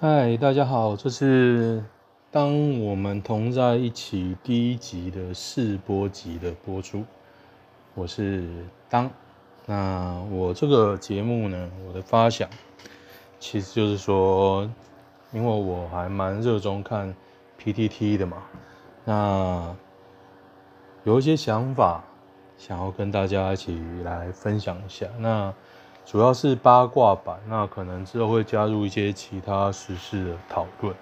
嗨，大家好，这是当我们同在一起第一集的试播集的播出。我是当，那我这个节目呢，我的发想其实就是说，因为我还蛮热衷看 PTT 的嘛，那有一些想法想要跟大家一起来分享一下。那主要是八卦版，那可能之后会加入一些其他时事的讨论。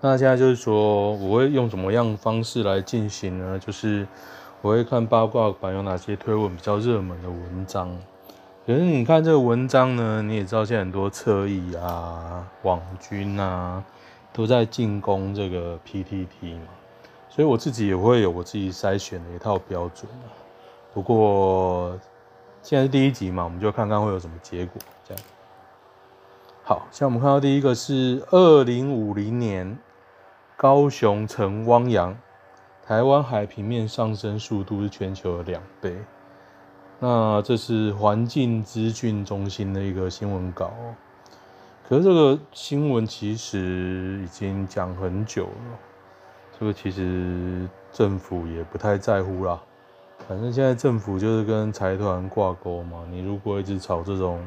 那现在就是说，我会用怎么样方式来进行呢？就是我会看八卦版有哪些推文比较热门的文章。可是你看这个文章呢，你也知道现在很多侧翼啊、网军啊都在进攻这个 PTT 嘛，所以我自己也会有我自己筛选的一套标准。不过。现在是第一集嘛，我们就看看会有什么结果。这样，好，像我们看到第一个是二零五零年高雄城汪洋，台湾海平面上升速度是全球的两倍。那这是环境资讯中心的一个新闻稿，可是这个新闻其实已经讲很久了，这个其实政府也不太在乎啦。反正现在政府就是跟财团挂钩嘛，你如果一直炒这种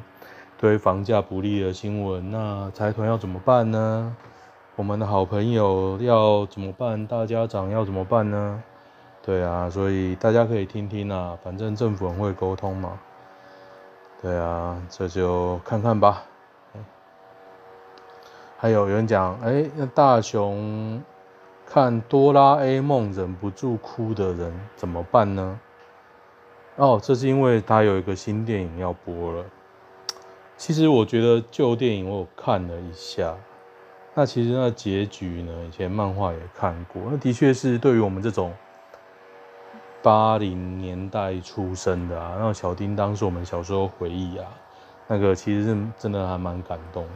对房价不利的新闻，那财团要怎么办呢？我们的好朋友要怎么办？大家长要怎么办呢？对啊，所以大家可以听听啊，反正政府很会沟通嘛。对啊，这就看看吧。还有有人讲，哎，那大雄看哆啦 A 梦忍不住哭的人怎么办呢？哦，这是因为他有一个新电影要播了。其实我觉得旧电影我有看了一下，那其实那结局呢，以前漫画也看过。那的确是对于我们这种八零年代出生的啊，那小叮当是我们小时候回忆啊，那个其实是真的还蛮感动的，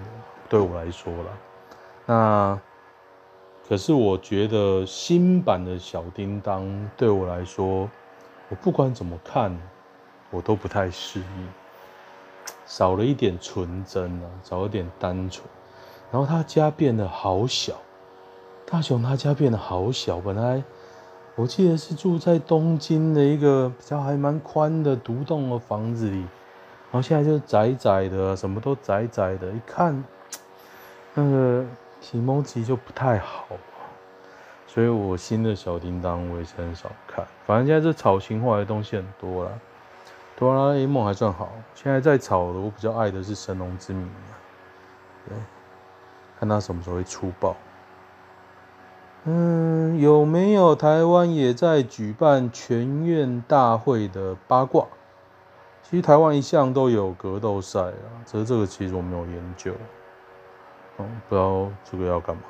对我来说啦。那可是我觉得新版的小叮当对我来说。我不管怎么看，我都不太适应，少了一点纯真啊，少了一点单纯。然后他家变得好小，大雄他家变得好小。本来我记得是住在东京的一个比较还蛮宽的独栋的房子里，然后现在就窄窄的，什么都窄窄的，一看那个体貌其实就不太好。所以我新的小叮当我也是很少看，反正现在这炒情怀的东西很多啦。哆啦 A 梦还算好，现在在炒的我比较爱的是神农之谜啊，对，看他什么时候会出爆。嗯，有没有台湾也在举办全院大会的八卦？其实台湾一向都有格斗赛啊，只是这个其实我没有研究，嗯，不知道这个要干嘛。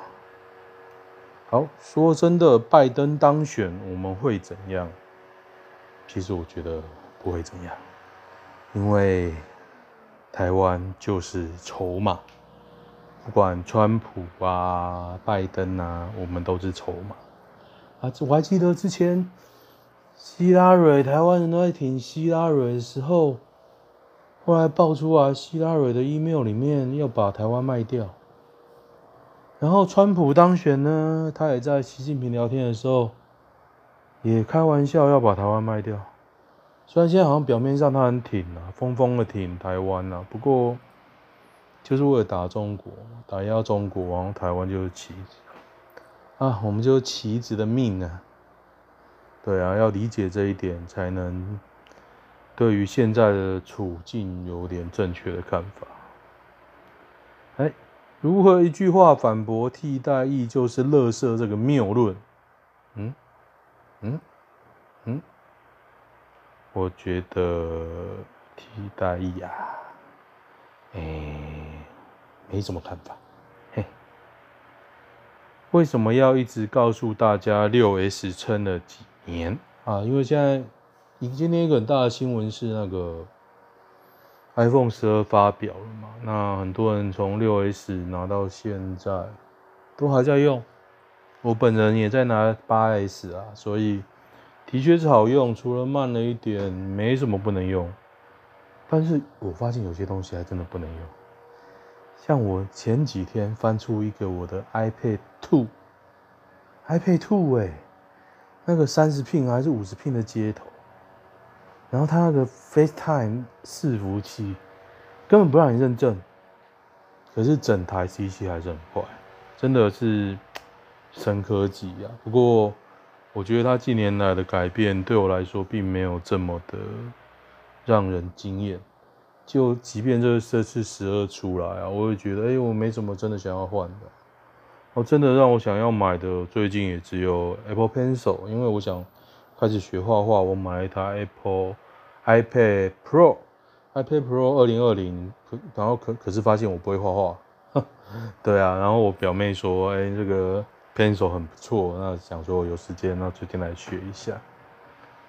好，说真的，拜登当选我们会怎样？其实我觉得不会怎样，因为台湾就是筹码，不管川普啊、拜登啊，我们都是筹码啊。我还记得之前希拉蕊，台湾人都在挺希拉蕊的时候，后来爆出来希拉蕊的 email 里面要把台湾卖掉。然后川普当选呢，他也在习近平聊天的时候，也开玩笑要把台湾卖掉。虽然现在好像表面上他很挺啊，疯疯的挺台湾啊，不过就是为了打中国，打压中国，然后台湾就是棋子啊，我们就是棋子的命啊。对啊，要理解这一点，才能对于现在的处境有点正确的看法。哎。如何一句话反驳替代役就是乐色这个谬论？嗯嗯嗯，我觉得替代役啊，哎、没什么看法。嘿，为什么要一直告诉大家六 S 撑了几年啊？因为现在，今天一个很大的新闻是那个。iPhone 十二发表了嘛？那很多人从六 S 拿到现在，都还在用。我本人也在拿八 S 啊，所以的确是好用，除了慢了一点，没什么不能用。但是我发现有些东西还真的不能用，像我前几天翻出一个我的 iPad Two，iPad Two 哎、欸，那个三十 pin 还是五十 pin 的接头，然后它那个 FaceTime 伺服器根本不让你认证，可是整台机器还是很快，真的是深科技啊。不过我觉得它近年来的改变对我来说并没有这么的让人惊艳。就即便这这次十二出来啊，我也觉得，哎、我没什么真的想要换的。哦，真的让我想要买的，最近也只有 Apple Pencil，因为我想开始学画画，我买了一台 Apple iPad Pro，iPad Pro 二零二零，然后可可是发现我不会画画，对啊，然后我表妹说，哎、这个 Pencil 很不错，那想说有时间，那最近来学一下。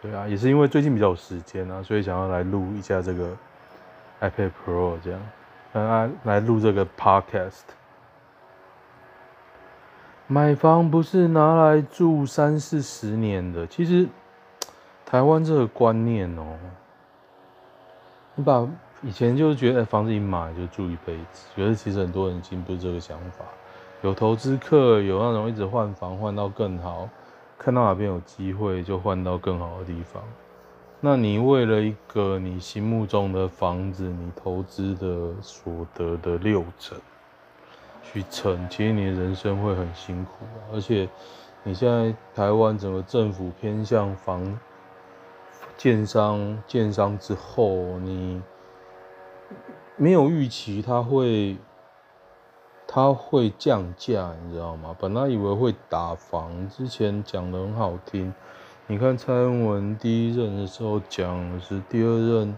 对啊，也是因为最近比较有时间啊，所以想要来录一下这个。iPad Pro 这样，来来录这个 Podcast。买房不是拿来住三四十年的，其实台湾这个观念哦、你把以前就觉得房子一买就住一辈子，觉得其实很多人已经不是这个想法，有投资客，有那种一直换房换到更好，看到哪边有机会就换到更好的地方。那你为了一个你心目中的房子，你投资的所得的六成去撑，其实你的人生会很辛苦。而且你现在台湾整个政府偏向房建商建商之后，你没有预期它会它会降价，你知道吗？本来以为会打房，之前讲得很好听。你看蔡英文第一任的时候讲的是第二任，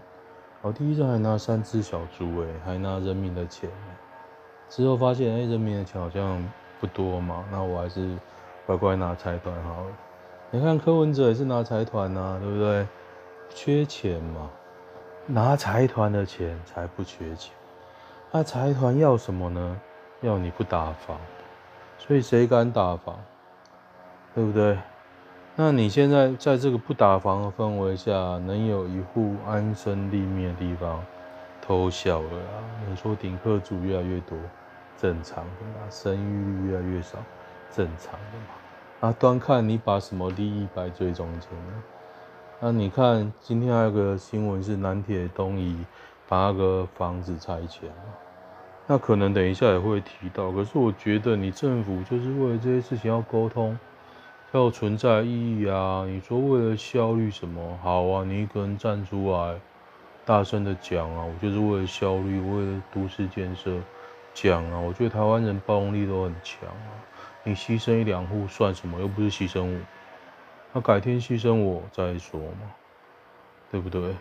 哦，第一任还拿三只小猪诶，还拿人民的钱，之后发现哎，人民的钱好像不多嘛，那我还是乖乖拿财团好了。你看柯文哲也是拿财团呐，对不对？缺钱嘛，拿财团的钱才不缺钱。那财团要什么呢？要你不打房，所以谁敢打房？对不对？那你现在在这个不打房的氛围下，能有一户安身立命的地方，偷笑了啊！你说顶客族越来越多，正常的嘛，生育率越来越少，正常的嘛。啊，端看你把什么利益摆最中间呢？那你看今天还有个新闻是南铁东移，把那个房子拆迁。那可能等一下也会提到，可是我觉得你政府就是为了这些事情要沟通。要有存在意义啊！你说为了效率什么好啊？你一个人站出来，大声的讲啊！我就是为了效率，为了都市建设讲啊！我觉得台湾人包容力都很强啊！你牺牲一两户算什么？又不是牺牲我，那改天牺牲我再说嘛，对不对？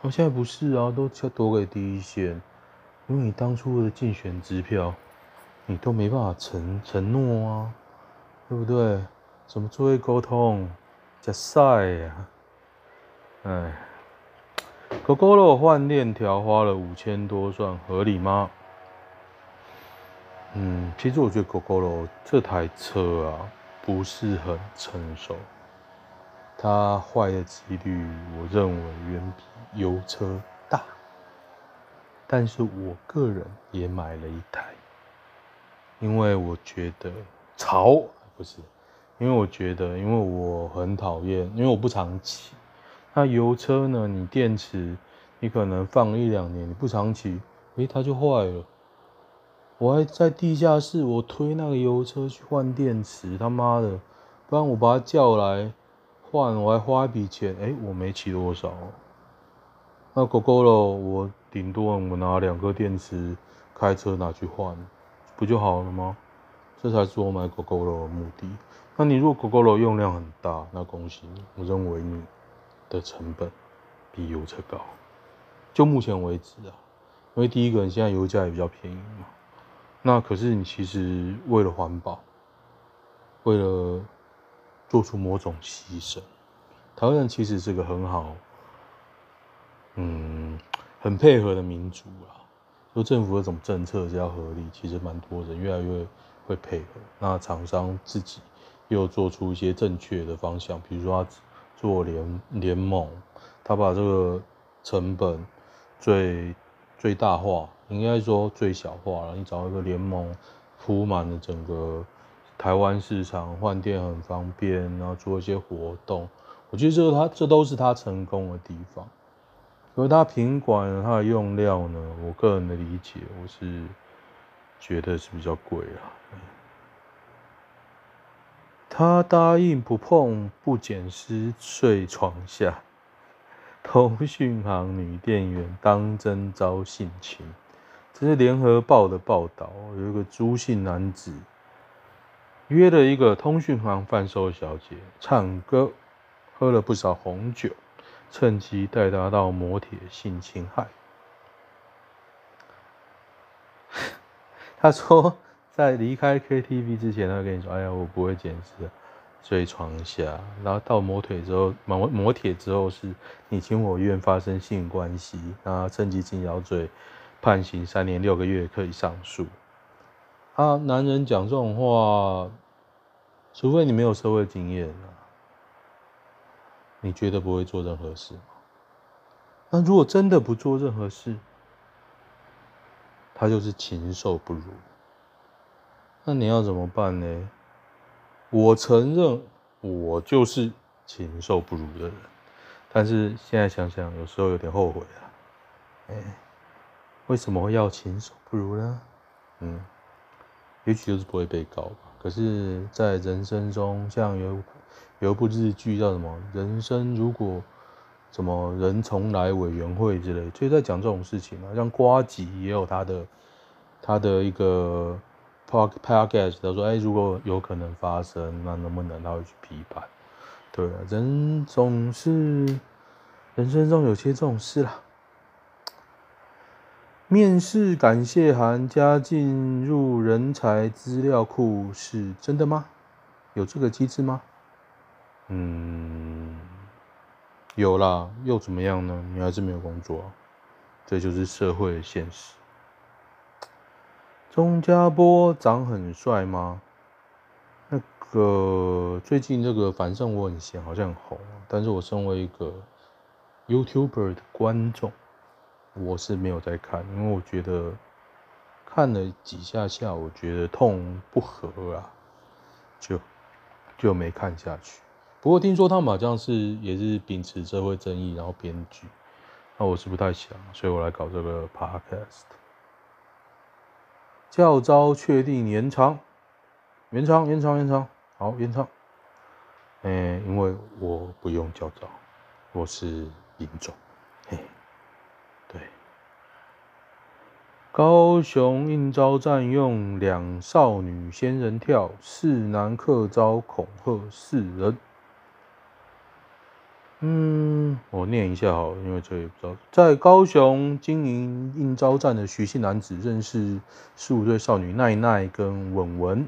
那现在不是啊，都躲给第一线，因为你当初的竞选支票，你都没办法承承诺啊，对不对？怎么作业沟通？加赛呀！哎，Gogoro 换链条花了五千多，算合理吗？嗯，其实我觉得 Gogoro 这台车啊不是很成熟，它坏的几率我认为远比油车大。但是我个人也买了一台，因为我觉得潮不是。因为我觉得，因为我很讨厌，因为我不常骑。那油车呢？你电池，你可能放一两年，你不常骑，诶，它就坏了。我还在地下室，我推那个油车去换电池，他妈的，不然我把它叫来换，我还花一笔钱，诶，我没骑多少。那 Gogoro，我顶多我拿两个电池开车拿去换，不就好了吗？这才是我买狗狗的目的。那你如果 Gogoro 用量很大，那恭喜你，我认为你的成本比油车高。就目前为止啊，因为第一个，你现在油价也比较便宜嘛。那可是你其实为了环保，为了做出某种牺牲，台湾人其实是个很好，嗯，很配合的民族啊。说政府的这种政策只要合理，其实蛮多人越来越会配合。那厂商自己。又做出一些正确的方向，比如说他做联联盟，他把这个成本最最大化，应该说最小化了。你找一个联盟铺满了整个台湾市场，换电很方便，然后做一些活动，我觉得这他这都是他成功的地方。而他品管他的用料呢，我个人的理解，我是觉得是比较贵啊。他答应不碰不捡尸睡床下，通讯行女店员当真遭性侵。这是联合报的报道，有一个朱姓男子约了一个通讯行贩售小姐唱歌，喝了不少红酒。趁机带她到摩铁性侵害。他说，在离开 KTV 之前，他跟你说：“哎呀，我不会捡尸，睡床下。”然后到磨腿之后，磨磨铁之后是你情我愿发生性关系，然后趁机性交罪，判刑三年六个月，可以上诉。啊，男人讲这种话，除非你没有社会经验。你觉得不会做任何事？那如果真的不做任何事，他就是禽兽不如。那你要怎么办呢？我承认我就是禽兽不如的人，但是现在想想，有时候有点后悔啊。哎，为什么会要禽兽不如呢？嗯，也许就是不会被告吧。可是，在人生中，像有。有一部日剧叫什么《人生如果什么人重来委员会》之类，就在讲这种事情嘛。像瓜吉也有他的他的一个 podcast，他说：“哎，如果有可能发生，那能不能他会去批判？”对啊，人总是人生中有些这种事啦。面试感谢函加进入人才资料库是真的吗？有这个机制吗？嗯，有啦，又怎么样呢？你还是没有工作，这就是社会的现实。钟家波长很帅吗？那个最近这个反正我很闲，好像很红，但是我身为一个 YouTuber 的观众，我是没有在看，因为我觉得看了几下下，我觉得痛不合啊，就就没看下去。不过听说他们好像是也是秉持社会正义，然后编剧，那我是不太想，所以我来搞这个 podcast。教招确定延长，延长，延长，延长，好，延长。嗯，因为我不用教招，我是民众。嘿，对。高雄应召占用两少女仙人跳，四男客招恐吓四人。嗯，我念一下好，因为这也不知道。在高雄经营应招站的徐姓男子认识十五岁少女奈奈跟文文，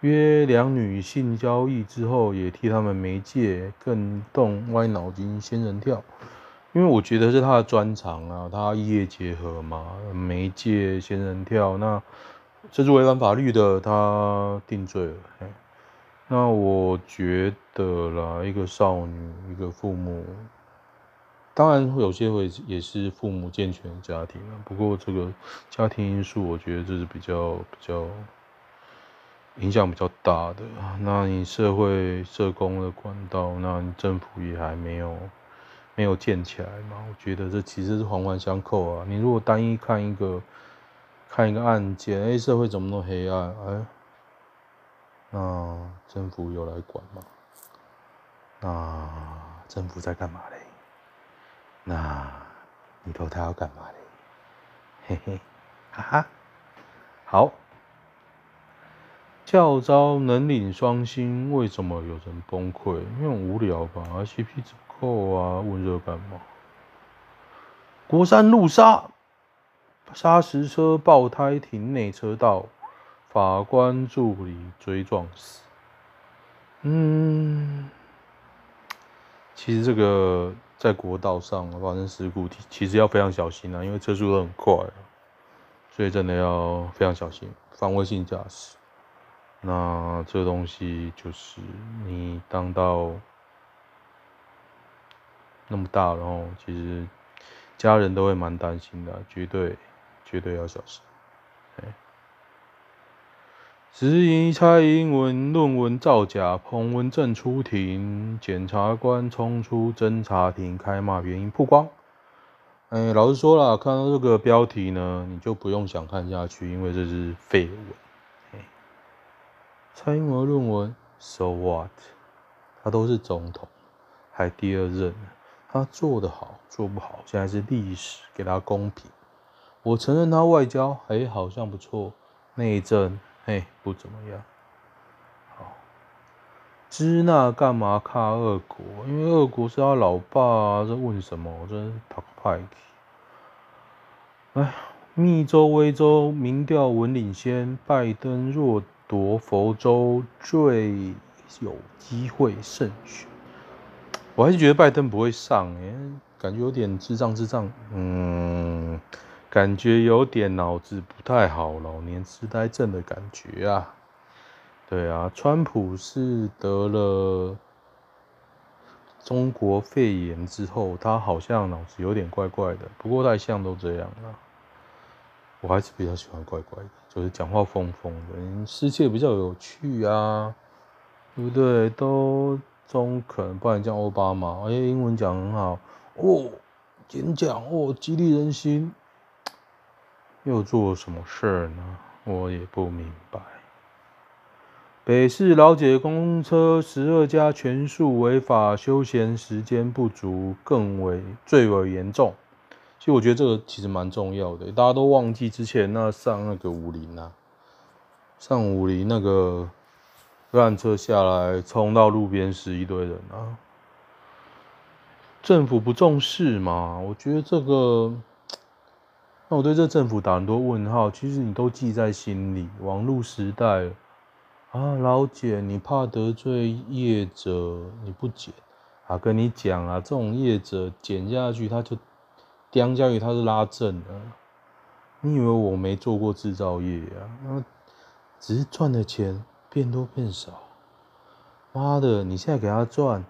约两女性交易之后，也替他们媒介，更动歪脑筋仙人跳。因为我觉得是他的专长啊，他异业结合嘛，媒介仙人跳，那这是违反法律的，他定罪了。那我觉得啦，一个少女，一个父母，当然有些会也是父母健全的家庭啊。不过这个家庭因素，我觉得这是比较比较影响比较大的。那你社会社工的管道，那你政府也还没有没有建起来嘛？我觉得这其实是环环相扣啊。你如果单一看一个看一个案件，哎，社会怎么那么黑暗？哎。那政府有来管吗？那政府在干嘛嘞？那你说他要干嘛嘞？嘿嘿，哈哈，好。教招能领双薪，为什么有人崩溃？因为很无聊吧？CP 值不够啊，问这干嘛？国三路杀，砂石车爆胎停内车道。法官助理追撞死。嗯，其实这个在国道上发生事故，其实要非常小心啊，因为车速都很快啊，所以真的要非常小心，防卫性驾驶。那这东西就是你当到那么大，然后其实家人都会蛮担心的，绝对绝对要小心。质疑蔡英文论文造假，彭文正出庭，检察官冲出侦查庭开骂，原因曝光。哎、老实说了，看到这个标题呢，你就不用想看下去，因为这是废文。蔡英文论文，so what？他都是总统，还第二任，他做得好，做不好，现在是历史，给他公平。我承认他外交，哎、好像不错，内政。嘿，不怎么样。好，支那干嘛卡俄国？因为俄国是他老爸啊，这问什么？我真是讨派。哎，密州、威州民调稳领先，拜登若夺佛州，最有机会胜选。我还是觉得拜登不会上，哎，感觉有点智障智障。嗯。感觉有点脑子不太好，老年痴呆症的感觉啊。对啊，川普是得了中国肺炎之后，他好像脑子有点怪怪的。不过太像都这样啊。我还是比较喜欢怪怪的，就是讲话疯疯的，世界比较有趣啊，对不对？都中肯，不然叫奥巴马，而且英文讲很好哦，演讲哦，激励人心。又做什么事呢？我也不明白。北市老姐公车十二家全数违法，休闲时间不足，更为最为严重。其实我觉得这个其实蛮重要的，大家都忘记之前那上那个武陵啊，上武陵那个缆车下来冲到路边死一堆人啊，政府不重视嘛？我觉得这个。那我对这政府打很多问号，其实你都记在心里。网络时代啊，老姐，你怕得罪业者，你不剪啊？跟你讲啊，这种业者剪下去，他就刁下去，他是拉正的。你以为我没做过制造业啊？那只是赚的钱变多变少。妈的，你现在给他赚。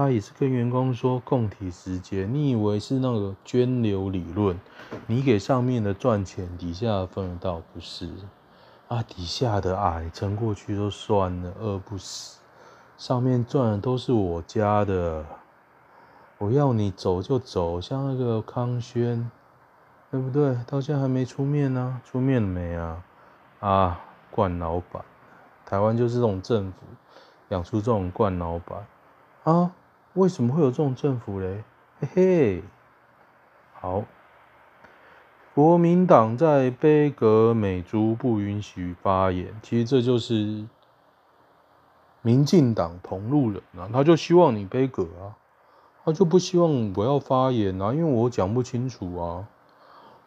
他也是跟员工说共体时间，你以为是那个涓流理论？你给上面的赚钱，底下的分得到不是？啊，底下的矮撑过去就算了，饿不死。上面赚的都是我家的，我要你走就走，像那个康轩，对不对？到现在还没出面呢、出面了没啊？啊，惯老板，台湾就是这种政府，养出这种惯老板啊。为什么会有这种政府嘞？嘿嘿，好，国民党在杯葛美猪不允许发言，其实这就是民进党同路人啊，他就希望你杯葛啊，他就不希望我要发言啊，因为我讲不清楚啊。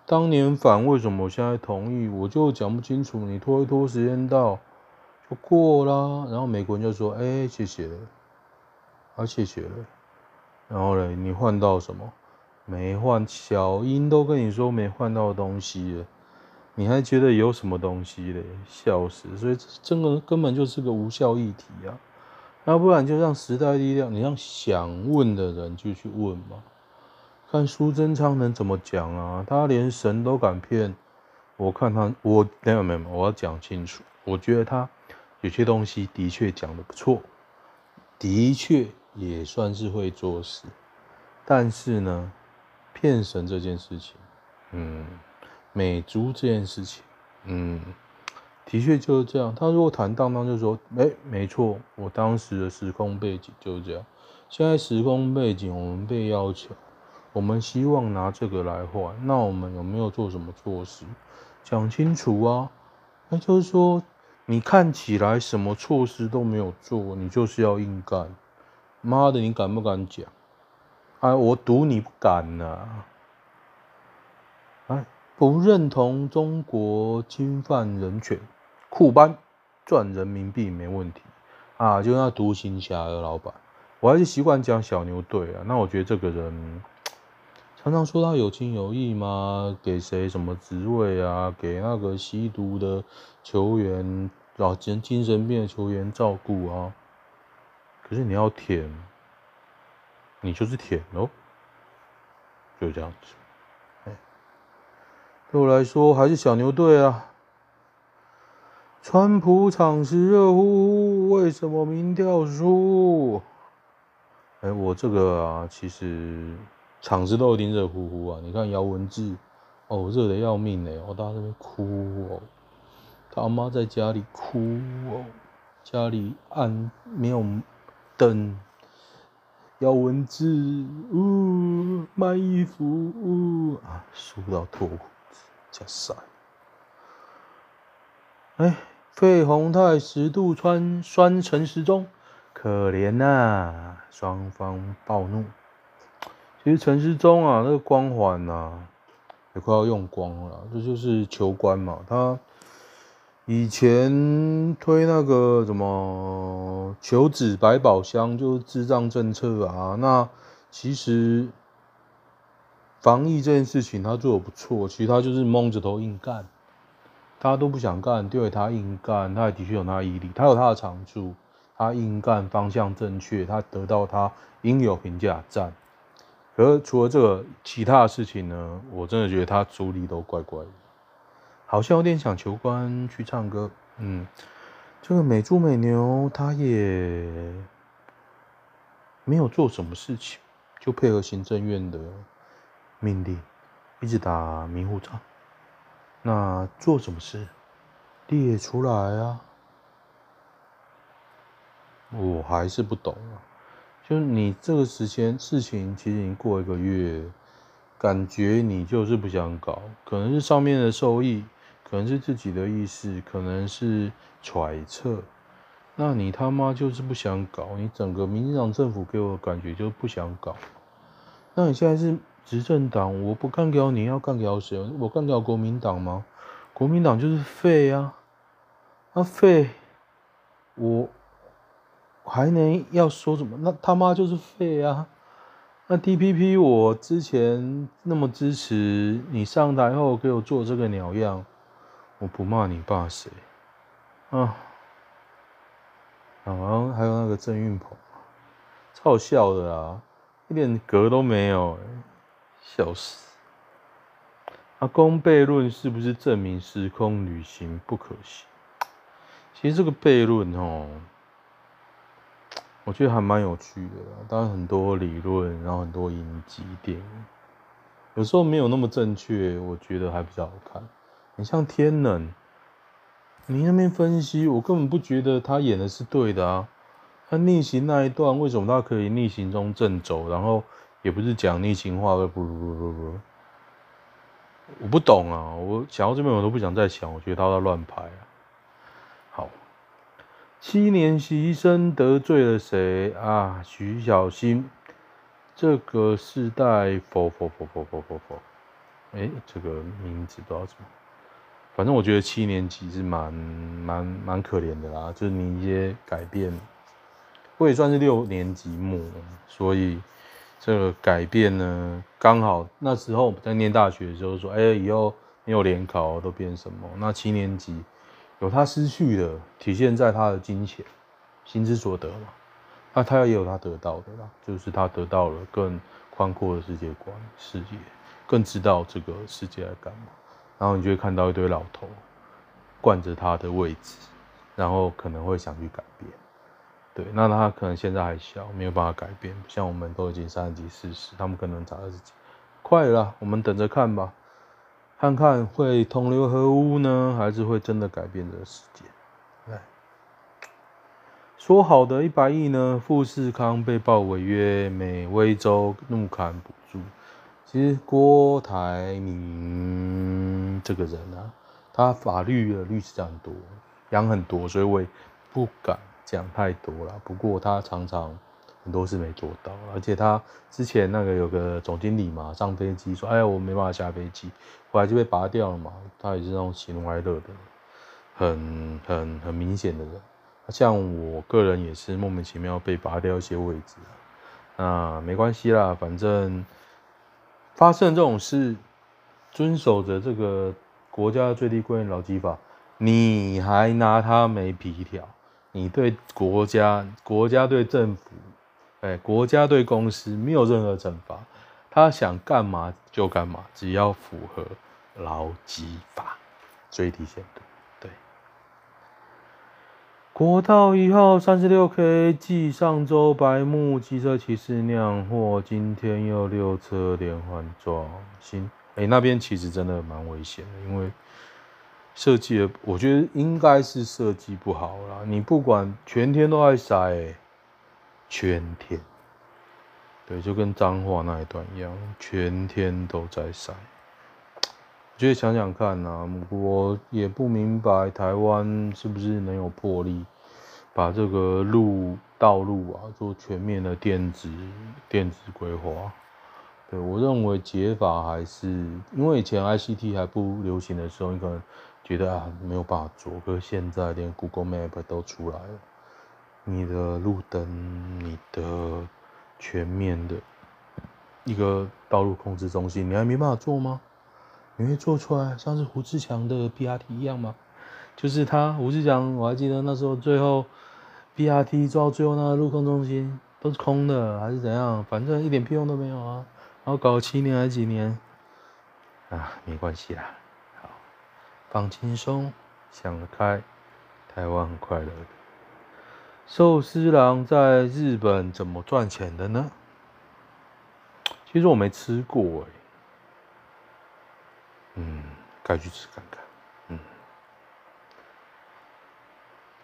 当年反为什么我现在同意？我就讲不清楚，你拖一拖时间到就过啦。然后美国人就说：“哎，谢谢。”啊，谢谢了。然后嘞，你换到什么？没换，小英都跟你说没换到东西了，你还觉得有什么东西嘞？笑死！所以这真的根本就是个无效议题啊。要不然就让时代力量，你让想问的人就去问嘛。看苏贞昌能怎么讲啊？他连神都敢骗，我看他，我没有没有，我要讲清楚。我觉得他有些东西的确讲得不错，的确。也算是会做事，但是呢，骗神这件事情，嗯，美猪这件事情，嗯，的确就是这样。他如果坦荡荡就说，哎、没错，我当时的时空背景就是这样。现在时空背景我们被要求，我们希望拿这个来换，那我们有没有做什么措施？讲清楚啊！那就是说，你看起来什么措施都没有做，你就是要硬干。妈的，你敢不敢讲？哎，我赌你不敢呐、啊！哎，不认同中国侵犯人权，库班赚人民币没问题啊！就那独行侠的老板，我还是习惯讲小牛队啊。那我觉得这个人常常说他有情有义吗？给谁什么职位啊？给那个吸毒的球员，老精精神病的球员照顾啊？可是你要舔，你就是舔喽，就这样子。对我来说还是小牛队啊。川普场时热乎乎，为什么民调输？哎，我这个啊，其实场子都已经热乎乎啊。你看姚文志，哦，热的要命哎，我大家在那边哭哦，他妈在家里哭哦，家里暗没有灯。要文字，呜，卖衣服，呜啊，输到脱裤子，加塞。哎，费宏泰十度穿酸陈时钟，可怜呐、啊，双方暴怒。其实陈时中啊，那个光环呐，也快要用光了。这就是球官嘛，他。以前推那个什么求子百宝箱，就是智障政策啊。那其实防疫这件事情他做的不错，其实他就是蒙着头硬干，大家都不想干，丢给他硬干，他也的确有他毅力，他有他的长处，他硬干方向正确，他得到他应有评价赞。可是除了这个其他的事情呢，我真的觉得他处理都怪怪的。好像有点想求官去唱歌，嗯，这个美猪美牛他也没有做什么事情，就配合行政院的命令，一直打迷糊仗。那做什么事列出来啊？我还是不懂啊。就你这个时间事情，其实已经过一个月，感觉你就是不想搞，可能是上面的授意。可能是自己的意思，可能是揣测。那你他妈就是不想搞，你整个民进党政府给我的感觉就是不想搞。那你现在是执政党，我不干掉你，要干掉谁？我干掉国民党吗？国民党就是废啊！那废，我还能要说什么？那他妈就是废啊！那 DPP 我之前那么支持，你上台后给我做这个鸟样。我不骂你爸谁啊？然后还有那个郑运鹏，超好笑的啦，一点格都没有，笑死！阿公悖论是不是证明时空旅行不可行？其实这个悖论哦，我觉得还蛮有趣的，当然很多理论，然后很多影集电影，有时候没有那么正确，我觉得还比较好看。很像天冷，你那边分析，我根本不觉得他演的是对的啊。他逆行那一段，为什么他可以逆行中正走？然后也不是讲逆行话，不不不不不，我不懂啊。我想到这边，我都不想再想。我觉得他在乱拍啊。好，七年级生得罪了谁啊？徐小新，这个世代否否否否否否否，哎，这个名字不知道怎么。反正我觉得七年级是蛮蛮蛮可怜的啦，就是你一些改变，我也算是六年级末，所以这个改变呢，刚好那时候我们在念大学的时候说，哎、欸，以后没有联考都变什么？那七年级有他失去的，体现在他的金钱，心之所得嘛，那他也有他得到的啦，就是他得到了更宽阔的世界观、视野，更知道这个世界在干嘛。然后你就会看到一堆老头惯着他的位置，然后可能会想去改变。对，那他可能现在还小，没有办法改变。像我们都已经三十几、四十，他们可能才二十几，快了，我们等着看吧，看看会同流合污呢，还是会真的改变这个世界？哎，说好的一百亿呢？富士康被曝违约，美威州怒砍补助。其实郭台铭这个人啊，他法律的律师很多，养很多，所以我也不敢讲太多了。不过他常常很多事没做到，而且他之前那个有个总经理嘛，上飞机说：“哎呀，我没办法下飞机。”后来就被拔掉了嘛。他也是那种喜怒哀乐的，很很很明显的人。像我个人也是莫名其妙被拔掉一些位置，那没关系啦，反正。发生这种事，遵守着这个国家最低规定劳基法，你还拿他没皮条？你对国家、国家对政府、哎，国家对公司没有任何惩罚，他想干嘛就干嘛，只要符合劳基法最低限度。国道一号三十六 K，继上周白目机车骑士酿祸，今天又六车连环撞新。哎、那边其实真的蛮危险的，因为设计的，我觉得应该是设计不好啦。你不管全天都在塞、欸，全天，对，就跟彰化那一段一样，全天都在塞。我觉得想想看啊，我也不明白台湾是不是能有魄力把这个路道路啊做全面的电子电子规划。对，我认为解法还是，因为以前 ICT 还不流行的时候，你可能觉得啊没有办法做，可是现在连 Google Map 都出来了，你的路灯，你的全面的一个道路控制中心，你还没办法做吗？你会做出来像是胡志强的 BRT 一样吗？就是他胡志强，我还记得那时候最后 BRT 做到最后那个路控中心都是空的，还是怎样？反正一点屁用都没有啊。然后搞七年还是几年啊？没关系啦，好，放轻松，想得开，台湾很快乐的。寿司郎在日本怎么赚钱的呢？其实我没吃过哎，嗯，该去吃看看。嗯，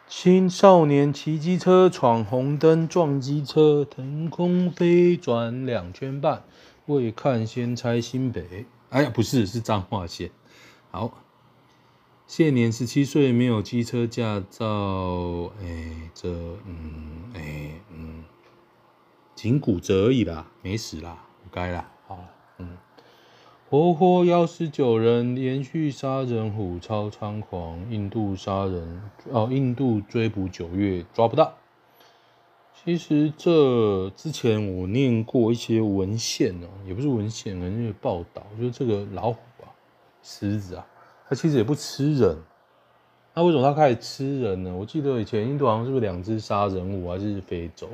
青少年骑机车闯红灯撞机车，腾空飞转两圈半。未看先猜新北，哎呀，不是，是彰化县。好，现年十七岁，没有机车驾照。哎、这，嗯，哎、嗯，颈骨折而已啦，没死啦，不该啦。好，活活幺十九人，连续杀人虎超猖狂，印度杀人哦，印度追捕九月抓不到。其实这之前我念过一些文献哦，也不是文献，而是报道，就是这个老虎啊、狮子啊，它其实也不吃人。那为什么它开始吃人呢？我记得以前印度好像是不是两只杀人虎，还是非洲？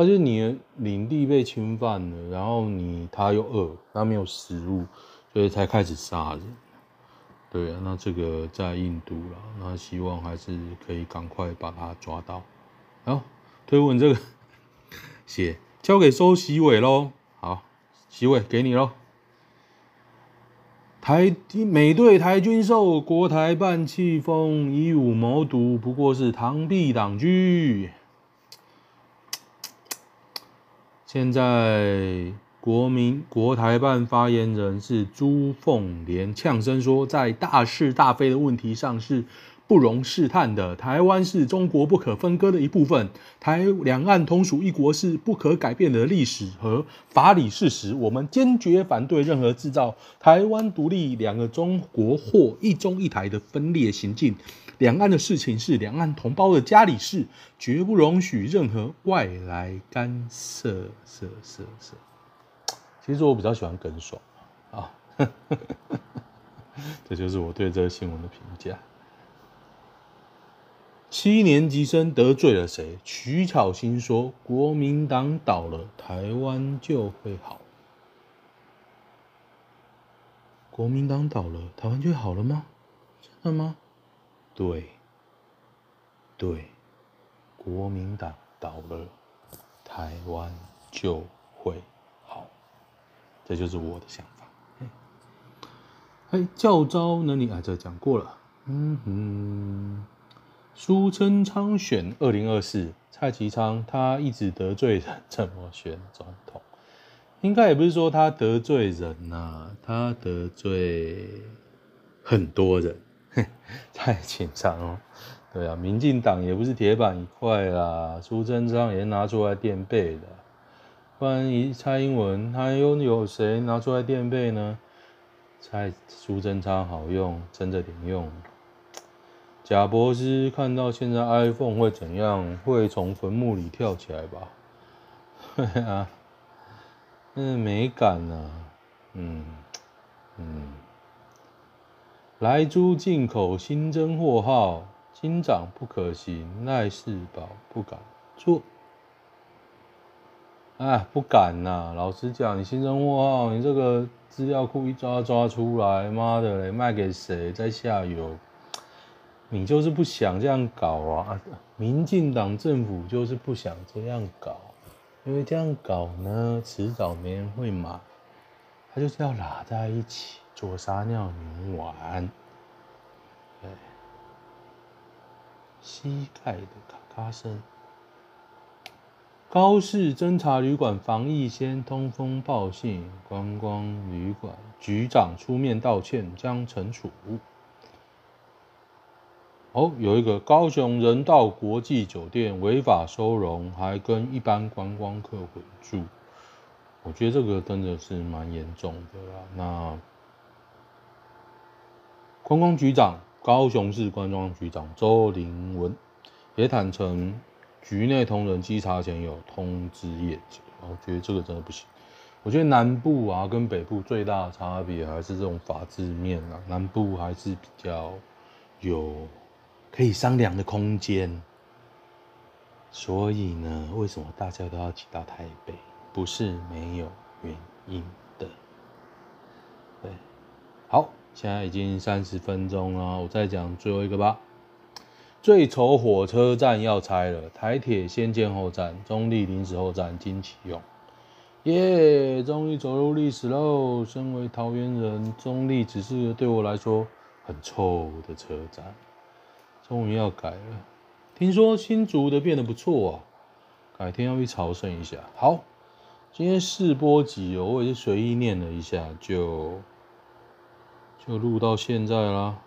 他就是你的领地被侵犯了，然后你他又饿，他没有食物，所以才开始杀人。对啊，那这个在印度啦，那希望还是可以赶快把他抓到。好。推文这个写交给收习伟喽，好，席伟给你喽。台美队台军兽国台办气疯，以武谋独，不过是螳臂挡车。现在国民国台办发言人是朱凤莲，呛声说，在大是大非的问题上是。不容试探的，台湾是中国不可分割的一部分，台两岸同属一国是不可改变的历史和法理事实。我们坚决反对任何制造台湾独立、两个中国或一中一台的分裂行径。两岸的事情是两岸同胞的家里事，绝不容许任何外来干涉。涉涉涉。其实我比较喜欢耿爽啊，这就是我对这个新闻的评价。七年级生得罪了谁？徐巧芯说：“国民党倒了，台湾就会好。”国民党倒了，台湾就会好了吗？真的吗？对，对，国民党倒了，台湾就会好。这就是我的想法。哎，教招呢？你啊，这讲过了。嗯哼。苏贞昌选二零二四，蔡其昌他一直得罪人，怎么选总统？应该也不是说他得罪人呐、他得罪很多人。太紧张了，对啊，民进党也不是铁板一块啦，苏贞昌也拿出来垫背的。不然一蔡英文他又有谁拿出来垫背呢？蔡苏贞昌好用，真的点用。贾博士看到现在 iPhone 会怎样？会从坟墓里跳起来吧？对 啊，那美感啊，嗯嗯。莱猪进口新增货号，金涨不可行，赖世宝不敢做。哎，不敢呐！老实讲，你新增货号，你这个资料库一抓抓出来，妈的嘞，卖给谁？在下游，你就是不想这样搞啊！民进党政府就是不想这样搞，因为这样搞呢，迟早没人会买。他就是要拉在一起做撒尿牛丸。对，膝盖的咔咔声。高市侦查旅馆防疫先通风报信，观光旅馆局长出面道歉，将惩处。哦，有一个高雄人道国际酒店违法收容，还跟一般观光客混住，我觉得这个真的是蛮严重的啦。那观光局长高雄市观光局长周林文也坦承。局内同仁稽查前有通知业者，我觉得这个真的不行。我觉得南部啊跟北部最大的差别还是这种法制面啊，南部还是比较有可以商量的空间。所以呢，为什么大家都要挤到台北？不是没有原因的。对，好，现在已经三十分钟了，我再讲最后一个吧。最丑火车站要拆了，台铁先建后站，中立临时后站经启用，耶，终于走入历史喽！身为桃园人，中立只是对我来说很臭的车站，终于要改了。听说新竹的变得不错啊，改天要去朝圣一下。好，今天试播集哦我也是随意念了一下，就就录到现在啦，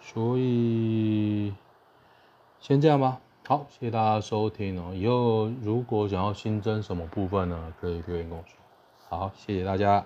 所以。先这样吧，好，谢谢大家收听哦。以后如果想要新增什么部分呢，可以留言跟我说。好，谢谢大家。